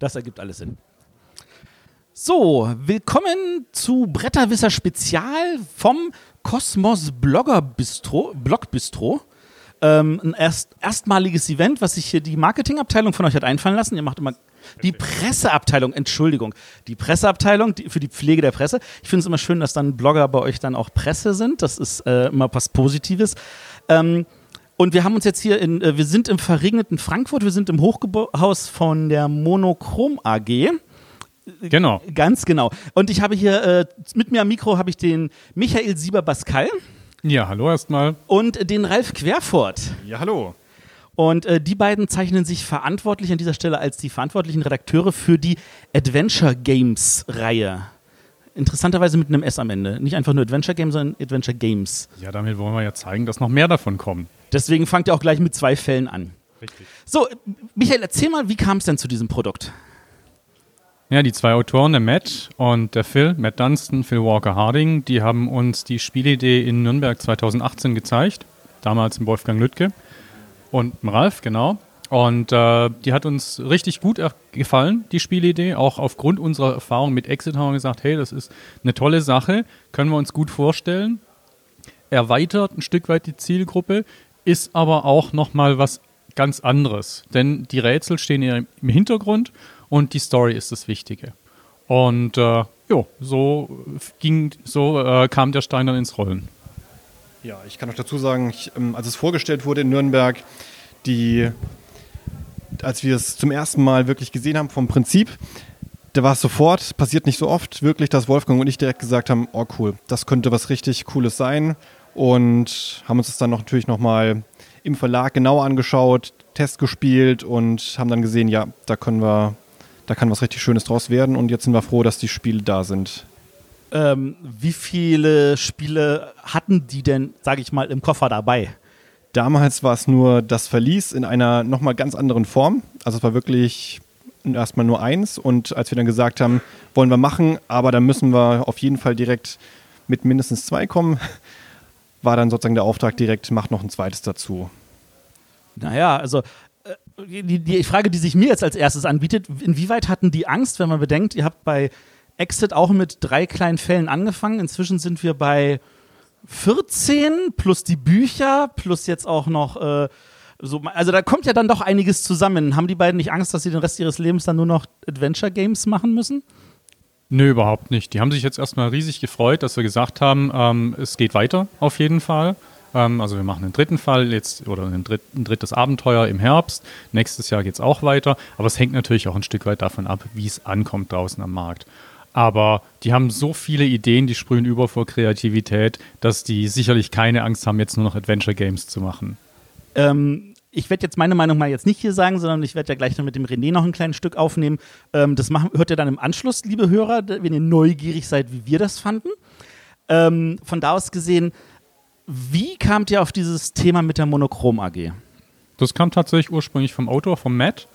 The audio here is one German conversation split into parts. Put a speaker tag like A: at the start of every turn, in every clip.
A: Das ergibt alles Sinn. So, willkommen zu Bretterwisser Spezial vom Kosmos Blogger Bistro, Blog Bistro. Ähm, ein erst, erstmaliges Event, was sich hier die Marketingabteilung von euch hat einfallen lassen. Ihr macht immer die Presseabteilung, Entschuldigung, die Presseabteilung die, für die Pflege der Presse. Ich finde es immer schön, dass dann Blogger bei euch dann auch Presse sind. Das ist äh, immer was Positives. Ähm, und wir haben uns jetzt hier in, äh, wir sind im verregneten Frankfurt, wir sind im Hochhaus von der Monochrom AG.
B: Genau.
A: Ganz genau. Und ich habe hier äh, mit mir am Mikro habe ich den Michael Sieber-Bascal.
B: Ja, hallo erstmal.
A: Und den Ralf Querfort.
B: Ja, hallo.
A: Und äh, die beiden zeichnen sich verantwortlich an dieser Stelle als die verantwortlichen Redakteure für die Adventure Games Reihe. Interessanterweise mit einem S am Ende. Nicht einfach nur Adventure Games, sondern Adventure Games.
B: Ja, damit wollen wir ja zeigen, dass noch mehr davon kommen.
A: Deswegen fangt ihr auch gleich mit zwei Fällen an.
B: Richtig.
A: So, Michael, erzähl mal, wie kam es denn zu diesem Produkt?
B: Ja, die zwei Autoren, der Matt und der Phil, Matt Dunstan, Phil Walker Harding, die haben uns die Spielidee in Nürnberg 2018 gezeigt. Damals im Wolfgang Lüttke und im Ralf, genau. Und äh, die hat uns richtig gut gefallen, die Spielidee. Auch aufgrund unserer Erfahrung mit Exit haben wir gesagt, hey, das ist eine tolle Sache, können wir uns gut vorstellen. Erweitert ein Stück weit die Zielgruppe, ist aber auch nochmal was ganz anderes. Denn die Rätsel stehen eher im Hintergrund und die Story ist das Wichtige. Und äh, jo, so ging, so äh, kam der Stein dann ins Rollen.
C: Ja, ich kann noch dazu sagen, ich, ähm, als es vorgestellt wurde in Nürnberg, die, als wir es zum ersten Mal wirklich gesehen haben vom Prinzip, da war es sofort, passiert nicht so oft, wirklich, dass Wolfgang und ich direkt gesagt haben, oh cool, das könnte was richtig Cooles sein und haben uns das dann noch, natürlich nochmal im Verlag genauer angeschaut, Test gespielt und haben dann gesehen, ja, da können wir da kann was richtig Schönes draus werden und jetzt sind wir froh, dass die Spiele da sind.
A: Ähm, wie viele Spiele hatten die denn, sage ich mal, im Koffer dabei?
C: Damals war es nur das Verlies in einer nochmal ganz anderen Form. Also es war wirklich erstmal nur eins und als wir dann gesagt haben, wollen wir machen, aber dann müssen wir auf jeden Fall direkt mit mindestens zwei kommen, war dann sozusagen der Auftrag direkt, macht noch ein zweites dazu.
A: Naja, also die, die Frage, die sich mir jetzt als erstes anbietet, inwieweit hatten die Angst, wenn man bedenkt, ihr habt bei Exit auch mit drei kleinen Fällen angefangen. Inzwischen sind wir bei 14 plus die Bücher plus jetzt auch noch äh, so, also da kommt ja dann doch einiges zusammen. Haben die beiden nicht Angst, dass sie den Rest ihres Lebens dann nur noch Adventure Games machen müssen?
B: Nö, überhaupt nicht. Die haben sich jetzt erstmal riesig gefreut, dass wir gesagt haben, ähm, es geht weiter auf jeden Fall. Ähm, also wir machen einen dritten Fall jetzt oder ein, dritt, ein drittes Abenteuer im Herbst. Nächstes Jahr geht es auch weiter. Aber es hängt natürlich auch ein Stück weit davon ab, wie es ankommt draußen am Markt. Aber die haben so viele Ideen, die sprühen über vor Kreativität, dass die sicherlich keine Angst haben, jetzt nur noch Adventure Games zu machen.
A: Ähm, ich werde jetzt meine Meinung mal jetzt nicht hier sagen, sondern ich werde ja gleich noch mit dem René noch ein kleines Stück aufnehmen. Ähm, das machen, hört ihr dann im Anschluss, liebe Hörer, wenn ihr neugierig seid, wie wir das fanden. Ähm, von da aus gesehen, wie kamt ihr auf dieses Thema mit der Monochrom AG?
B: Das kam tatsächlich ursprünglich vom Autor, vom Matt.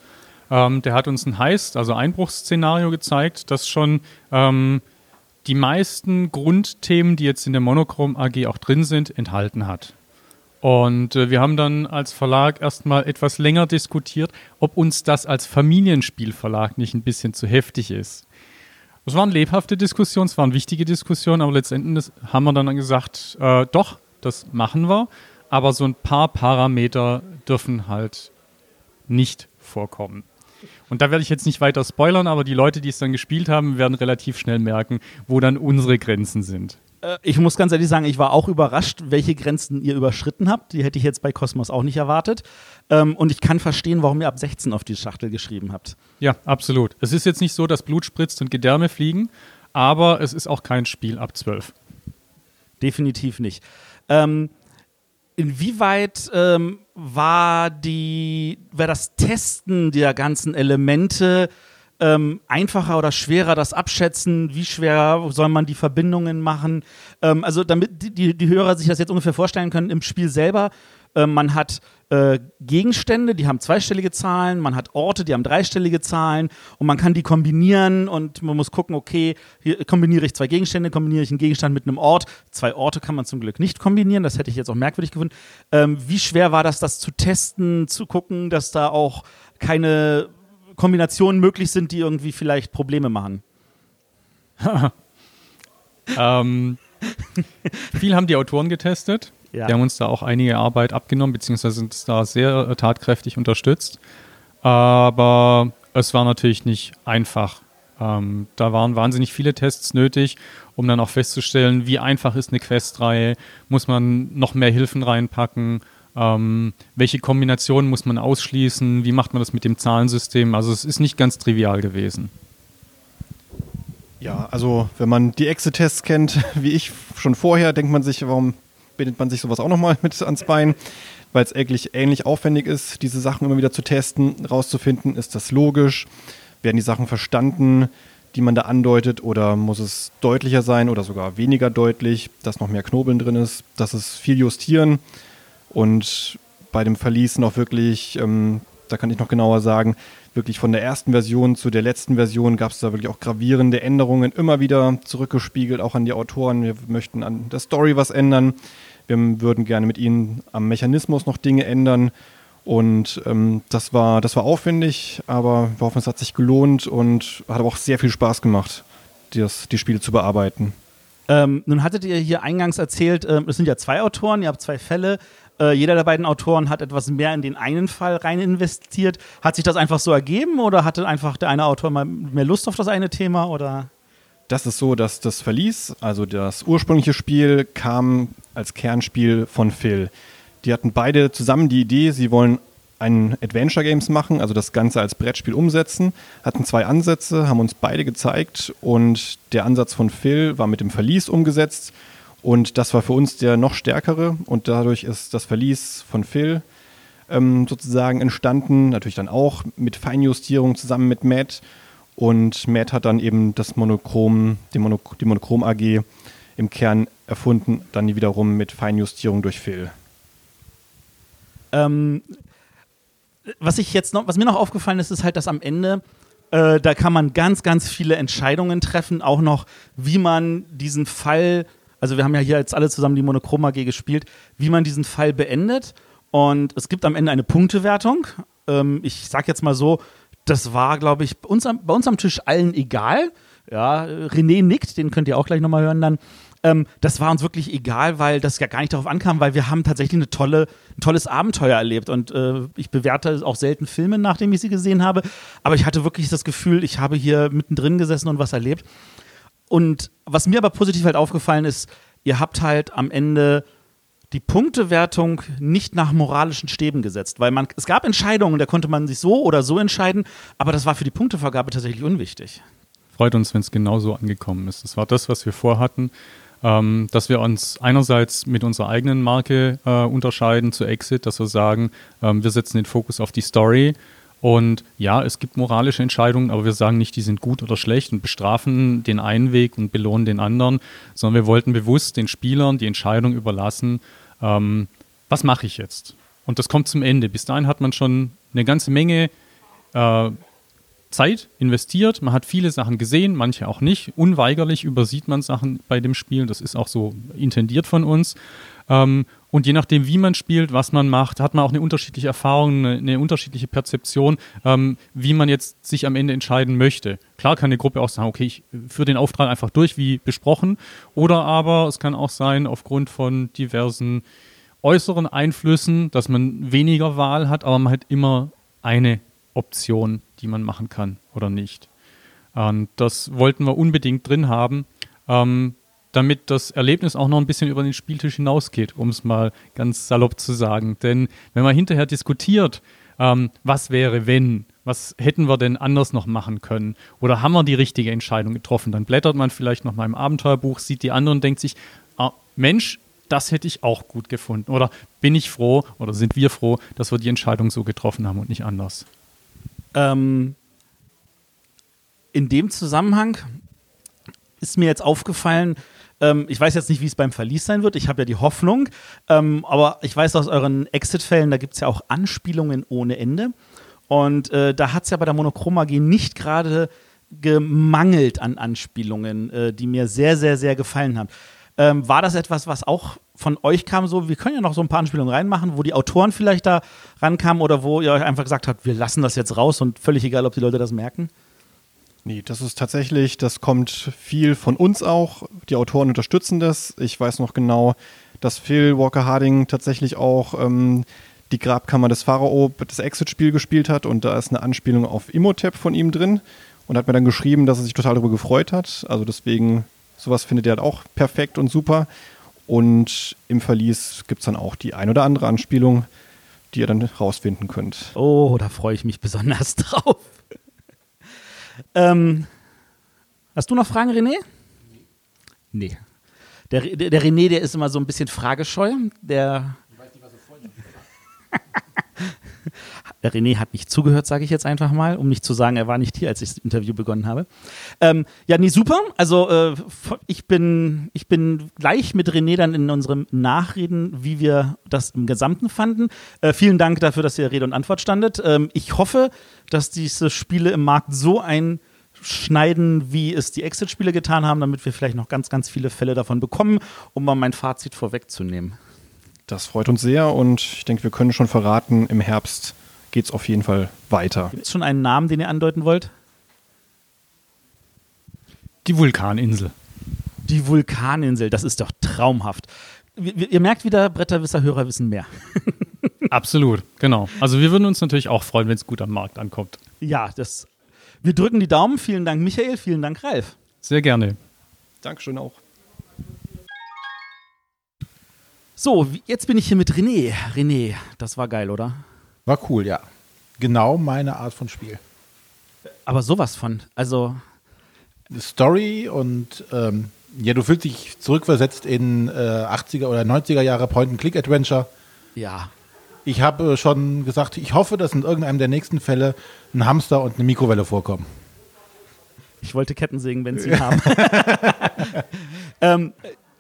B: Ähm, der hat uns ein Heist, also Einbruchsszenario gezeigt, das schon ähm, die meisten Grundthemen, die jetzt in der Monochrom AG auch drin sind, enthalten hat. Und äh, wir haben dann als Verlag erstmal etwas länger diskutiert, ob uns das als Familienspielverlag nicht ein bisschen zu heftig ist. Es waren lebhafte Diskussionen, es waren wichtige Diskussionen, aber letztendlich haben wir dann gesagt, äh, doch, das machen wir, aber so ein paar Parameter dürfen halt nicht vorkommen. Und da werde ich jetzt nicht weiter spoilern, aber die Leute, die es dann gespielt haben, werden relativ schnell merken, wo dann unsere Grenzen sind.
A: Äh, ich muss ganz ehrlich sagen, ich war auch überrascht, welche Grenzen ihr überschritten habt. Die hätte ich jetzt bei Cosmos auch nicht erwartet. Ähm, und ich kann verstehen, warum ihr ab 16 auf die Schachtel geschrieben habt.
B: Ja, absolut. Es ist jetzt nicht so, dass Blut spritzt und Gedärme fliegen, aber es ist auch kein Spiel ab 12.
A: Definitiv nicht. Ähm, inwieweit ähm, war die, war das Testen der ganzen Elemente ähm, einfacher oder schwerer, das Abschätzen? Wie schwer soll man die Verbindungen machen? Ähm, also damit die, die Hörer sich das jetzt ungefähr vorstellen können, im Spiel selber, äh, man hat äh, Gegenstände, die haben zweistellige Zahlen, man hat Orte, die haben dreistellige Zahlen und man kann die kombinieren und man muss gucken, okay, hier kombiniere ich zwei Gegenstände, kombiniere ich einen Gegenstand mit einem Ort. Zwei Orte kann man zum Glück nicht kombinieren, das hätte ich jetzt auch merkwürdig gefunden. Ähm, wie schwer war das, das zu testen, zu gucken, dass da auch keine Kombinationen möglich sind, die irgendwie vielleicht Probleme machen.
B: ähm, viel haben die Autoren getestet.
A: Ja.
B: Die haben uns da auch einige Arbeit abgenommen, beziehungsweise sind da sehr äh, tatkräftig unterstützt. Aber es war natürlich nicht einfach. Ähm, da waren wahnsinnig viele Tests nötig, um dann auch festzustellen, wie einfach ist eine Questreihe, muss man noch mehr Hilfen reinpacken, ähm, welche Kombinationen muss man ausschließen, wie macht man das mit dem Zahlensystem. Also es ist nicht ganz trivial gewesen.
C: Ja, also wenn man die Exit-Tests kennt, wie ich schon vorher, denkt man sich, warum bindet man sich sowas auch nochmal mit ans Bein? Weil es eigentlich ähnlich aufwendig ist, diese Sachen immer wieder zu testen, rauszufinden, ist das logisch, werden die Sachen verstanden, die man da andeutet, oder muss es deutlicher sein oder sogar weniger deutlich, dass noch mehr Knobeln drin ist, dass es viel justieren und bei dem Verlies noch wirklich, ähm, da kann ich noch genauer sagen, wirklich von der ersten Version zu der letzten Version gab es da wirklich auch gravierende Änderungen, immer wieder zurückgespiegelt, auch an die Autoren. Wir möchten an der Story was ändern. Wir würden gerne mit ihnen am Mechanismus noch Dinge ändern. Und ähm, das, war, das war aufwendig, aber wir hoffen, es hat sich gelohnt und hat aber auch sehr viel Spaß gemacht, das, die Spiele zu bearbeiten.
A: Ähm, nun hattet ihr hier eingangs erzählt, ähm, es sind ja zwei Autoren, ihr habt zwei Fälle. Äh, jeder der beiden Autoren hat etwas mehr in den einen Fall rein investiert. Hat sich das einfach so ergeben oder hatte einfach der eine Autor mal mehr Lust auf das eine Thema oder?
C: Das ist so, dass das Verlies, also das ursprüngliche Spiel, kam als Kernspiel von Phil. Die hatten beide zusammen die Idee, sie wollen ein Adventure Games machen, also das Ganze als Brettspiel umsetzen, hatten zwei Ansätze, haben uns beide gezeigt und der Ansatz von Phil war mit dem Verlies umgesetzt und das war für uns der noch stärkere und dadurch ist das Verlies von Phil ähm, sozusagen entstanden, natürlich dann auch mit Feinjustierung zusammen mit Matt und Matt hat dann eben das Monochrom, die, Mono, die Monochrom AG im Kern erfunden, dann wiederum mit Feinjustierung durch Phil.
A: Ähm, was ich jetzt noch, was mir noch aufgefallen ist, ist halt, dass am Ende äh, da kann man ganz, ganz viele Entscheidungen treffen, auch noch, wie man diesen Fall, also wir haben ja hier jetzt alle zusammen die Monochrom AG gespielt, wie man diesen Fall beendet. Und es gibt am Ende eine Punktewertung. Ähm, ich sag jetzt mal so, das war, glaube ich, bei uns, am, bei uns am Tisch allen egal. Ja, René nickt, den könnt ihr auch gleich nochmal hören dann. Ähm, das war uns wirklich egal, weil das ja gar nicht darauf ankam, weil wir haben tatsächlich eine tolle, ein tolles Abenteuer erlebt. Und äh, ich bewerte auch selten Filme, nachdem ich sie gesehen habe. Aber ich hatte wirklich das Gefühl, ich habe hier mittendrin gesessen und was erlebt. Und was mir aber positiv halt aufgefallen ist, ihr habt halt am Ende die Punktewertung nicht nach moralischen Stäben gesetzt, weil man es gab Entscheidungen, da konnte man sich so oder so entscheiden, aber das war für die Punktevergabe tatsächlich unwichtig.
B: Freut uns, wenn es genauso angekommen ist. Das war das, was wir vorhatten ähm, dass wir uns einerseits mit unserer eigenen Marke äh, unterscheiden zu Exit, dass wir sagen, ähm, wir setzen den Fokus auf die Story und ja, es gibt moralische Entscheidungen, aber wir sagen nicht, die sind gut oder schlecht und bestrafen den einen Weg und belohnen den anderen, sondern wir wollten bewusst den Spielern die Entscheidung überlassen, ähm, was mache ich jetzt? Und das kommt zum Ende. Bis dahin hat man schon eine ganze Menge äh, Zeit investiert, man hat viele Sachen gesehen, manche auch nicht. Unweigerlich übersieht man Sachen bei dem Spiel, das ist auch so intendiert von uns. Ähm, und je nachdem, wie man spielt, was man macht, hat man auch eine unterschiedliche Erfahrung, eine, eine unterschiedliche Perzeption, ähm, wie man jetzt sich am Ende entscheiden möchte. Klar kann eine Gruppe auch sagen, okay, ich führe den Auftrag einfach durch, wie besprochen. Oder aber es kann auch sein, aufgrund von diversen äußeren Einflüssen, dass man weniger Wahl hat, aber man hat immer eine Option, die man machen kann oder nicht. Und das wollten wir unbedingt drin haben, ähm, damit das Erlebnis auch noch ein bisschen über den Spieltisch hinausgeht, um es mal ganz salopp zu sagen. Denn wenn man hinterher diskutiert, ähm, was wäre, wenn, was hätten wir denn anders noch machen können oder haben wir die richtige Entscheidung getroffen, dann blättert man vielleicht noch mal im Abenteuerbuch, sieht die anderen und denkt sich, ah, Mensch, das hätte ich auch gut gefunden. Oder bin ich froh oder sind wir froh, dass wir die Entscheidung so getroffen haben und nicht anders.
A: Ähm, in dem Zusammenhang ist mir jetzt aufgefallen, ähm, ich weiß jetzt nicht, wie es beim Verlies sein wird. Ich habe ja die Hoffnung, ähm, aber ich weiß aus euren Exit-Fällen, da gibt es ja auch Anspielungen ohne Ende. Und äh, da hat es ja bei der Monochromagie nicht gerade gemangelt an Anspielungen, äh, die mir sehr, sehr, sehr gefallen haben. Ähm, war das etwas, was auch von euch kam, so, wir können ja noch so ein paar Anspielungen reinmachen, wo die Autoren vielleicht da rankamen oder wo ihr euch einfach gesagt habt, wir lassen das jetzt raus und völlig egal, ob die Leute das merken?
C: Nee, das ist tatsächlich, das kommt viel von uns auch. Die Autoren unterstützen das. Ich weiß noch genau, dass Phil Walker Harding tatsächlich auch ähm, die Grabkammer des Pharao, das Exit-Spiel gespielt hat und da ist eine Anspielung auf Imhotep von ihm drin und hat mir dann geschrieben, dass er sich total darüber gefreut hat. Also deswegen, sowas findet er halt auch perfekt und super. Und im Verlies gibt es dann auch die ein oder andere Anspielung, die ihr dann rausfinden könnt.
A: Oh, da freue ich mich besonders drauf. ähm, hast du noch Fragen, René? Nee. Der, der, der René, der ist immer so ein bisschen fragescheu. Der Der René hat nicht zugehört, sage ich jetzt einfach mal, um nicht zu sagen, er war nicht hier, als ich das Interview begonnen habe. Ähm, ja, nee, super. Also äh, ich, bin, ich bin gleich mit René dann in unserem Nachreden, wie wir das im Gesamten fanden. Äh, vielen Dank dafür, dass ihr Rede und Antwort standet. Ähm, ich hoffe, dass diese Spiele im Markt so einschneiden, wie es die Exit-Spiele getan haben, damit wir vielleicht noch ganz, ganz viele Fälle davon bekommen, um mal mein Fazit vorwegzunehmen.
C: Das freut uns sehr und ich denke, wir können schon verraten, im Herbst geht es auf jeden Fall weiter.
A: Gibt es schon einen Namen, den ihr andeuten wollt?
B: Die Vulkaninsel.
A: Die Vulkaninsel, das ist doch traumhaft. Ihr, merkt wieder, Bretterwisser-Hörer wissen mehr.
B: Absolut, genau. Also wir würden uns natürlich auch freuen, wenn es gut am Markt ankommt.
A: Ja, das. Wir drücken die Daumen. Vielen Dank, Michael. Vielen Dank, Ralf.
B: Sehr gerne.
C: Dankeschön auch.
A: So, jetzt bin ich hier mit René. René, das war geil, oder?
D: War cool, ja. Genau meine Art von Spiel.
A: Aber sowas von. Also.
D: Story und ähm, ja, du fühlst dich zurückversetzt in äh, 80er oder 90er Jahre Point-and-Click-Adventure.
A: Ja.
D: Ich habe schon gesagt, ich hoffe, dass in irgendeinem der nächsten Fälle ein Hamster und eine Mikrowelle vorkommen.
A: Ich wollte Kettensägen, wenn sie haben. ähm,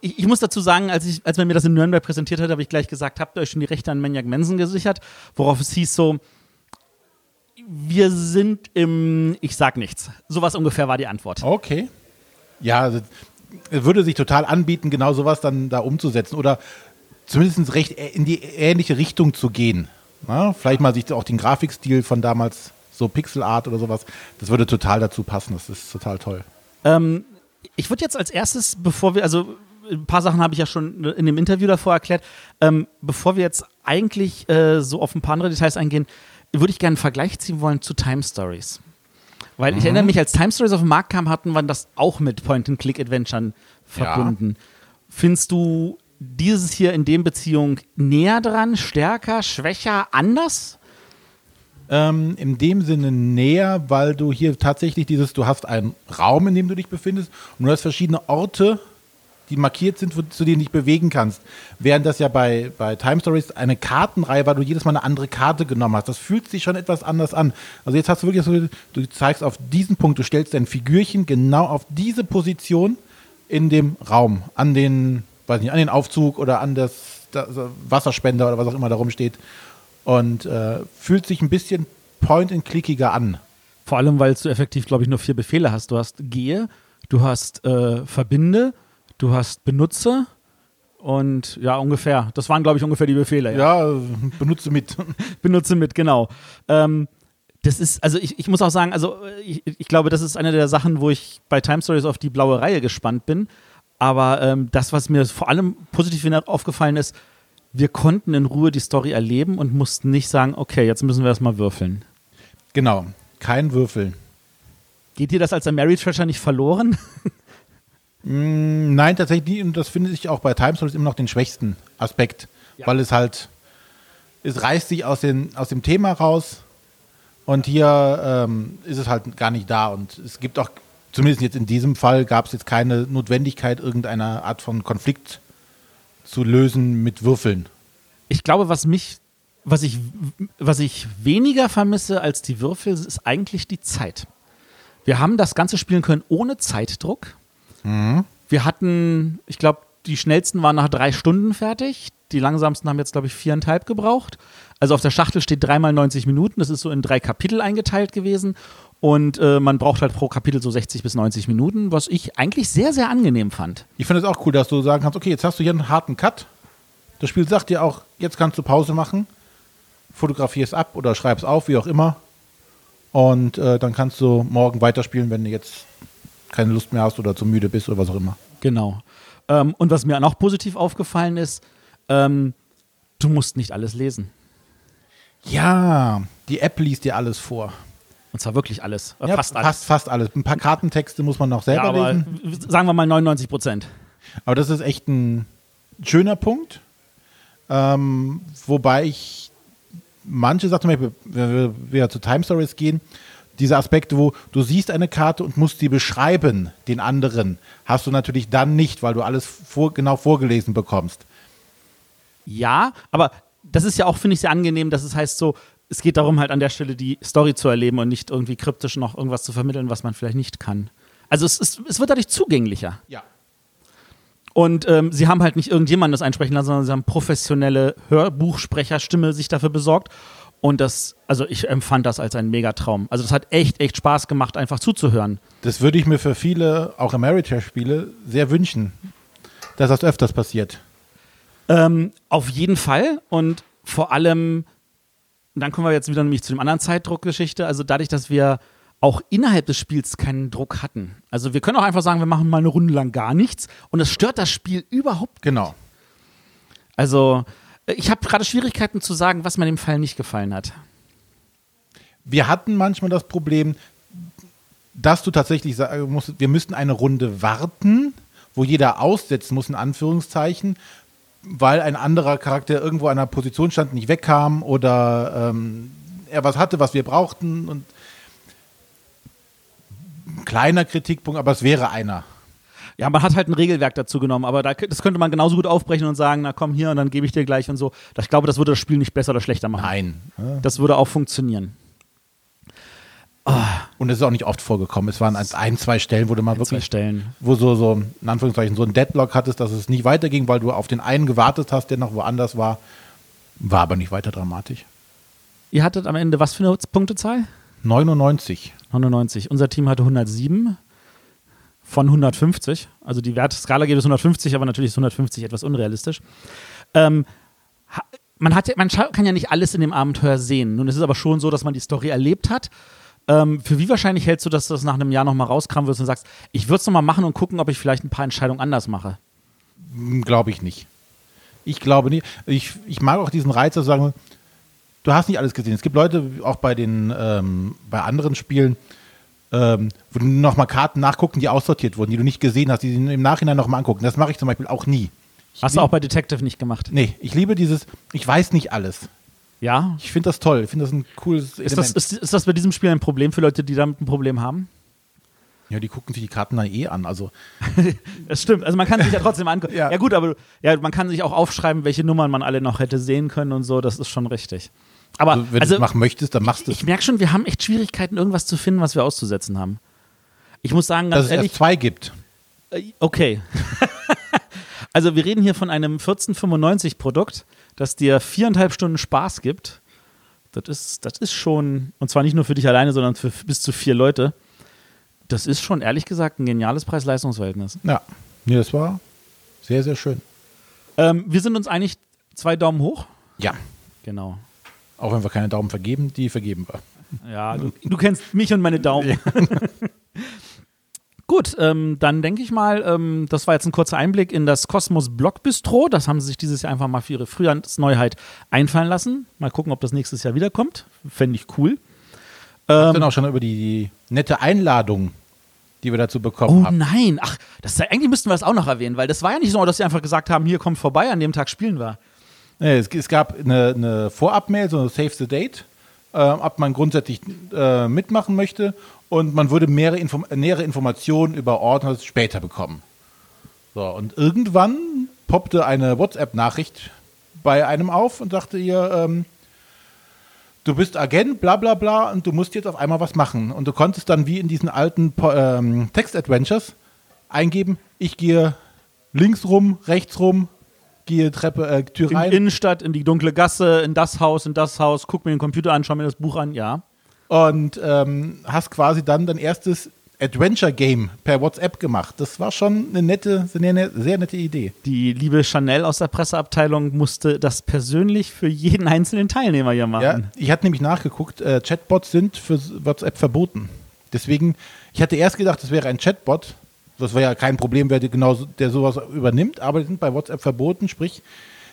A: ich, ich, muss dazu sagen, als, ich, als man mir das in Nürnberg präsentiert hat, habe ich gleich gesagt, habt ihr euch schon die Rechte an Maniac Manson gesichert? Worauf es hieß so, wir sind im, ich sag nichts. Sowas ungefähr war die Antwort.
D: Okay. Ja, es würde sich total anbieten, genau sowas dann da umzusetzen oder zumindest recht in die ähnliche Richtung zu gehen. Na, vielleicht mal sich auch den Grafikstil von damals, so Pixelart oder sowas, das würde total dazu passen. Das ist total toll.
A: Ähm, ich würde jetzt als erstes, bevor wir, also ein paar Sachen habe ich ja schon in dem Interview davor erklärt. Ähm, bevor wir jetzt eigentlich äh, so auf ein paar andere Details eingehen, würde ich gerne einen Vergleich ziehen wollen zu Time Stories. Weil mhm. ich erinnere mich, als Time Stories auf den Markt kam, hatten wir das auch mit Point-and-Click-Adventuren verbunden. Ja. Findest du dieses hier in dem Beziehung näher dran, stärker, schwächer, anders?
D: Ähm, in dem Sinne näher, weil du hier tatsächlich dieses, du hast einen Raum, in dem du dich befindest und du hast verschiedene Orte, die markiert sind, zu denen du dich bewegen kannst. Während das ja bei, bei Time Stories eine Kartenreihe war, du jedes Mal eine andere Karte genommen hast. Das fühlt sich schon etwas anders an. Also jetzt hast du wirklich so, du zeigst auf diesen Punkt, du stellst dein Figürchen genau auf diese Position in dem Raum, an den, weiß nicht, an den Aufzug oder an das, das Wasserspender oder was auch immer da rumsteht. Und äh, fühlt sich ein bisschen point-and-clickiger an.
A: Vor allem, weil du effektiv, glaube ich, nur vier Befehle hast. Du hast Gehe, du hast äh, Verbinde, du hast Benutzer und ja, ungefähr. Das waren, glaube ich, ungefähr die Befehle.
D: Ja, ja benutze mit.
A: benutze mit, genau. Ähm, das ist, also ich, ich muss auch sagen, also ich, ich, glaube, das ist eine der Sachen, wo ich bei Time Stories auf die blaue Reihe gespannt bin. Aber ähm, das, was mir vor allem positiv aufgefallen ist, wir konnten in Ruhe die Story erleben und mussten nicht sagen, okay, jetzt müssen wir erstmal würfeln.
D: Genau, kein Würfeln.
A: Geht dir das als Marriage Treasure nicht verloren?
D: Mm, nein, tatsächlich nicht. Und das finde ich auch bei Time Stories immer noch den schwächsten Aspekt, ja. weil es halt, es reißt sich aus, den, aus dem Thema raus und hier ähm, ist es halt gar nicht da. Und es gibt auch, zumindest jetzt in diesem Fall, gab es jetzt keine Notwendigkeit, irgendeiner Art von Konflikt zu lösen mit Würfeln.
A: Ich glaube, was mich, was ich, was ich weniger vermisse als die Würfel, ist eigentlich die Zeit. Wir haben das Ganze spielen können ohne Zeitdruck. Mhm. Wir hatten, ich glaube, die schnellsten waren nach drei Stunden fertig. Die langsamsten haben jetzt, glaube ich, viereinhalb gebraucht. Also auf der Schachtel steht dreimal 90 Minuten. Das ist so in drei Kapitel eingeteilt gewesen. Und äh, man braucht halt pro Kapitel so 60 bis 90 Minuten, was ich eigentlich sehr, sehr angenehm fand.
D: Ich finde es auch cool, dass du sagen kannst, okay, jetzt hast du hier einen harten Cut. Das Spiel sagt dir auch, jetzt kannst du Pause machen, fotografierst ab oder schreibst auf, wie auch immer. Und äh, dann kannst du morgen weiterspielen, wenn du jetzt keine Lust mehr hast oder zu müde bist oder was auch immer.
A: Genau. Ähm, und was mir noch positiv aufgefallen ist, ähm, du musst nicht alles lesen.
D: Ja, die App liest dir alles vor.
A: Und zwar wirklich alles. Äh,
D: Ja,
A: fast alles.
D: Fast, fast alles. Ein paar Kartentexte muss man noch
A: Ja,
D: selber
A: aber
D: lesen.
A: sagen wir mal 99 Prozent.
D: Aber das ist echt ein schöner Punkt. Ähm, wobei ich manche Sachen, zum Beispiel, wenn wir wieder zu Time Stories gehen, diese Aspekte, wo du siehst eine Karte und musst sie beschreiben, den anderen, hast du natürlich dann nicht, weil du alles vor, genau vorgelesen bekommst.
A: Ja, aber das ist ja auch, finde ich, sehr angenehm, dass es heißt so, es geht darum, halt an der Stelle die Story zu erleben und nicht irgendwie kryptisch noch irgendwas zu vermitteln, was man vielleicht nicht kann. Also es, ist, es wird dadurch zugänglicher.
D: Ja.
A: Und ähm, sie haben halt nicht irgendjemanden das einsprechen lassen, sondern sie haben professionelle Hörbuchsprecherstimme sich dafür besorgt. Und das, also ich empfand das als einen Megatraum. Also das hat echt, echt Spaß gemacht, einfach zuzuhören.
D: Das würde ich mir für viele, auch Ameritrash-Spiele, sehr wünschen, dass das öfters passiert.
A: Ähm, auf jeden Fall und vor allem, dann kommen wir jetzt wieder nämlich zu dem anderen Zeitdruckgeschichte. Also dadurch, dass wir auch innerhalb des Spiels keinen Druck hatten. Also wir können auch einfach sagen, wir machen mal eine Runde lang gar nichts und es stört das Spiel überhaupt.
D: Genau.
A: Also äh, ich habe gerade Schwierigkeiten zu sagen, was mir dem Fall nicht gefallen hat.
D: Wir hatten manchmal das Problem, dass du tatsächlich sagen musst, wir müssten eine Runde warten, wo jeder aussetzen muss, in Anführungszeichen, weil ein anderer Charakter irgendwo an einer Position stand, nicht wegkam oder ähm, er was hatte, was wir brauchten. Und ein kleiner Kritikpunkt, aber es wäre einer.
A: Ja, man hat halt ein Regelwerk dazu genommen, aber da, das könnte man genauso gut aufbrechen und sagen, na komm hier und dann gebe ich dir gleich und so. Ich glaube, das würde das Spiel nicht besser oder schlechter machen.
D: Nein.
A: Das würde auch funktionieren.
D: Und es ist auch nicht oft vorgekommen. Es waren ein, zwei Stellen, wo du mal
A: Zwei
D: wirklich
A: Stellen.
D: wo so, so, in Anführungszeichen, so ein Deadlock hattest, dass es nicht weiterging, weil du auf den einen gewartet hast, der noch woanders war. War aber nicht weiter dramatisch.
A: Ihr hattet am Ende was für eine Punktezahl?
D: 99.
A: 99. Unser Team hatte 107 von 150. Also die Wertskala geht bis 150, aber natürlich ist 150 etwas unrealistisch. Ähm, man, hat man kann ja nicht alles in dem Abenteuer sehen. Nun ist es aber schon so, dass man die Story erlebt hat. Ähm, für wie wahrscheinlich hältst du, dass du das nach einem Jahr nochmal rauskramen wirst und sagst, ich würde es nochmal machen und gucken, ob ich vielleicht ein paar Entscheidungen anders mache?
D: Glaube ich nicht. Ich glaube nicht. Ich, ich mag auch diesen Reiz, zu sagen, du hast nicht alles gesehen. Es gibt Leute, auch bei den, ähm, bei anderen Spielen, ähm, wo du nochmal Karten nachgucken, die aussortiert wurden, die du nicht gesehen hast, die sie im Nachhinein nochmal angucken. Das mache ich zum Beispiel auch nie. Ich
A: Hast du auch bei Detective nicht gemacht?
D: Nee, ich liebe dieses, ich weiß nicht alles.
A: Ja.
D: Ich finde das toll. Ich finde das ein cooles
A: Ist das, ist, ist das bei diesem Spiel ein Problem für Leute, die damit ein Problem haben?
D: ja, die gucken sich die Karten dann eh an. Also
A: Das stimmt. Also man kann sich ja trotzdem angucken. ja.
D: Ja.
A: gut, aber ja, man kann sich auch aufschreiben, welche Nummern man alle noch hätte sehen können und so. Das ist schon richtig. Aber
D: Also, wenn du
A: also,
D: es machen möchtest, dann machst du es.
A: ich merke schon, wir haben echt Schwierigkeiten, irgendwas zu finden, was wir auszusetzen haben. Ich muss sagen,
D: Dass
A: ganz
D: es
A: ehrlich,
D: erst zwei gibt.
A: äh, okay. also wir reden hier von einem 1495-Produkt, das dir viereinhalb Stunden Spaß gibt. Das ist, das ist schon, und zwar nicht nur für dich alleine, sondern für bis zu vier Leute. Das ist schon, ehrlich gesagt, ein geniales Preis-Leistungs-Verhältnis.
D: Ja. Nee, das war sehr, sehr schön.
A: Ähm, wir sind uns einig, zwei Daumen hoch.
D: Ja.
A: Genau.
D: Auch wenn wir keine Daumen vergeben, die vergeben wir.
A: Ja, du, du kennst mich und meine Daumen. Gut, ähm, dann denke ich mal, ähm, das war jetzt ein kurzer Einblick in das Kosmos Block Bistro. Das haben sie sich dieses Jahr einfach mal für ihre Frühjahrsneuheit einfallen lassen. Mal gucken, ob das nächstes Jahr wiederkommt. Fände ich cool.
D: Ähm,
A: Ähm,
D: dann auch schon über die nette Einladung, die wir dazu
A: oh
D: bekommen haben.
A: nein, ach, das ja- eigentlich müssten wir das auch noch erwähnen, weil das war ja nicht so, dass sie einfach gesagt haben, hier kommt vorbei, an dem Tag spielen wir.
D: Nee, es, es gab eine, eine Vorab-Mail, so eine Save the Date, äh, ob man grundsätzlich äh, mitmachen möchte und man würde mehrere Inform nähere Informationen über Ordner später bekommen. So, und irgendwann poppte eine WhatsApp-Nachricht bei einem auf und sagte ihr, ähm, du bist Agent, bla bla bla, und du musst jetzt auf einmal was machen. Und du konntest dann wie in diesen alten ähm, Text-Adventures eingeben, ich gehe links rum, rechts rum, gehe Treppe, äh, Tür
A: In
D: rein.
A: die Innenstadt, in die dunkle Gasse, in das Haus, in das Haus, guck mir den Computer an, schau mir das Buch an, ja.
D: und ähm, hast quasi dann dein erstes Adventure-Game per WhatsApp gemacht. Das war schon eine nette, sehr, sehr nette Idee.
A: Die liebe Chanel aus der Presseabteilung musste das persönlich für jeden einzelnen Teilnehmer hier machen.
D: Ja, ich hatte nämlich nachgeguckt, äh, Chatbots sind für WhatsApp verboten. Deswegen, ich hatte erst gedacht, das wäre ein Chatbot. Das wäre ja kein Problem, wer die genauso, der sowas übernimmt, aber die sind bei WhatsApp verboten. Sprich,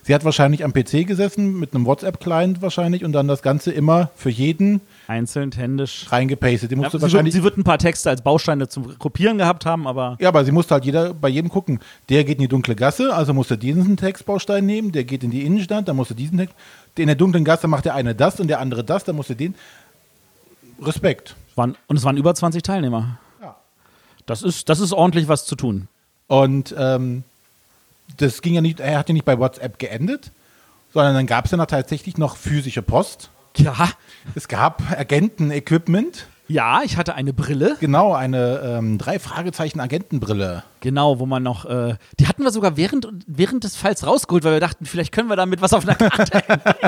D: sie hat wahrscheinlich am PC gesessen, mit einem WhatsApp-Client wahrscheinlich und dann das Ganze immer für jeden
A: Einzeln, händisch.
D: reingepastet. Die
A: Ja,
D: musste
A: sie, wird,
D: wahrscheinlich
A: sie wird ein paar Texte als Bausteine zum Kopieren gehabt haben, aber
D: Ja, aber sie musste halt jeder bei jedem gucken. Der geht in die dunkle Gasse, also musste diesen Textbaustein nehmen. Der geht in die Innenstadt, dann musste diesen Text. In der dunklen Gasse macht der eine das und der andere das, dann musste den. Respekt.
A: und es waren über 20 Teilnehmer. Das ist, das ist ordentlich was zu tun.
D: Und ähm, das ging ja nicht, er hat ja nicht bei WhatsApp geendet, sondern dann gab es ja noch tatsächlich noch physische Post.
A: Ja,
D: Es gab Agenten-Equipment,
A: ja, ich hatte eine Brille,
D: genau, eine ähm, drei Fragezeichen Agentenbrille.
A: genau, wo man noch, äh, die hatten wir sogar während, während des Falls rausgeholt, weil wir dachten, vielleicht können wir damit was auf einer Karte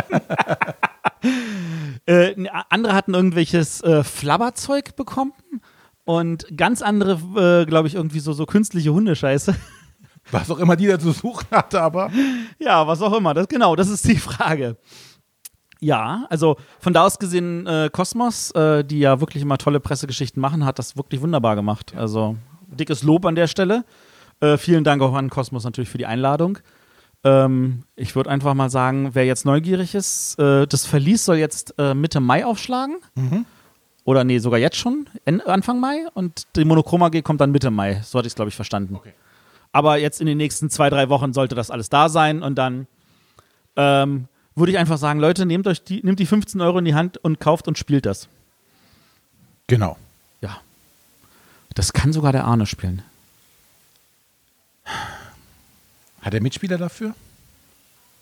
A: äh, Andere hatten irgendwelches äh, Flabberzeug bekommen und ganz andere, äh, glaube ich, irgendwie so, so künstliche Hundescheiße.
D: Was auch immer die da zu suchen hatte, aber
A: Ja, was auch immer. Das, genau, das ist die Frage. Ja, also von da aus gesehen, äh, Kosmos, äh, die ja wirklich immer tolle Pressegeschichten machen, hat das wirklich wunderbar gemacht. Also dickes Lob an der Stelle. Äh, vielen Dank auch an Kosmos natürlich für die Einladung. Ähm, ich würde einfach mal sagen, wer jetzt neugierig ist, äh, das Verlies soll jetzt äh, Mitte Mai aufschlagen. Oder nee, sogar jetzt schon, Anfang Mai. Und die Monochroma G kommt dann Mitte Mai. So hatte ich es, glaube ich, verstanden. Aber jetzt in den nächsten zwei, drei Wochen sollte das alles da sein und dann ähm, würde ich einfach sagen, Leute, nehmt euch die, nehmt die 15 Euro in die Hand und kauft und spielt das.
D: genau.
A: Ja. Das kann sogar der Arne spielen.
D: Hat er Mitspieler dafür?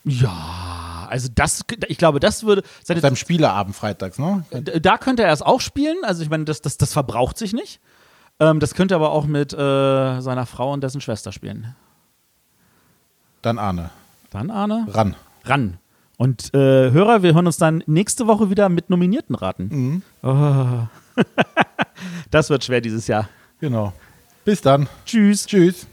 A: Ja, also das, ich glaube, das würde. seine-
D: Seinem Spieleabend freitags, ne?
A: da könnte er es auch spielen. Also ich meine, das, das, das verbraucht sich nicht. Ähm, das könnte er aber auch mit äh, seiner Frau und dessen Schwester spielen.
D: Dann Arne.
A: Dann Arne,
D: Ran.
A: ran. Und äh, Hörer, wir hören uns dann nächste Woche wieder mit Nominierten raten. Oh. das wird schwer dieses Jahr.
D: Genau. Bis dann.
A: Tschüss.
D: Tschüss.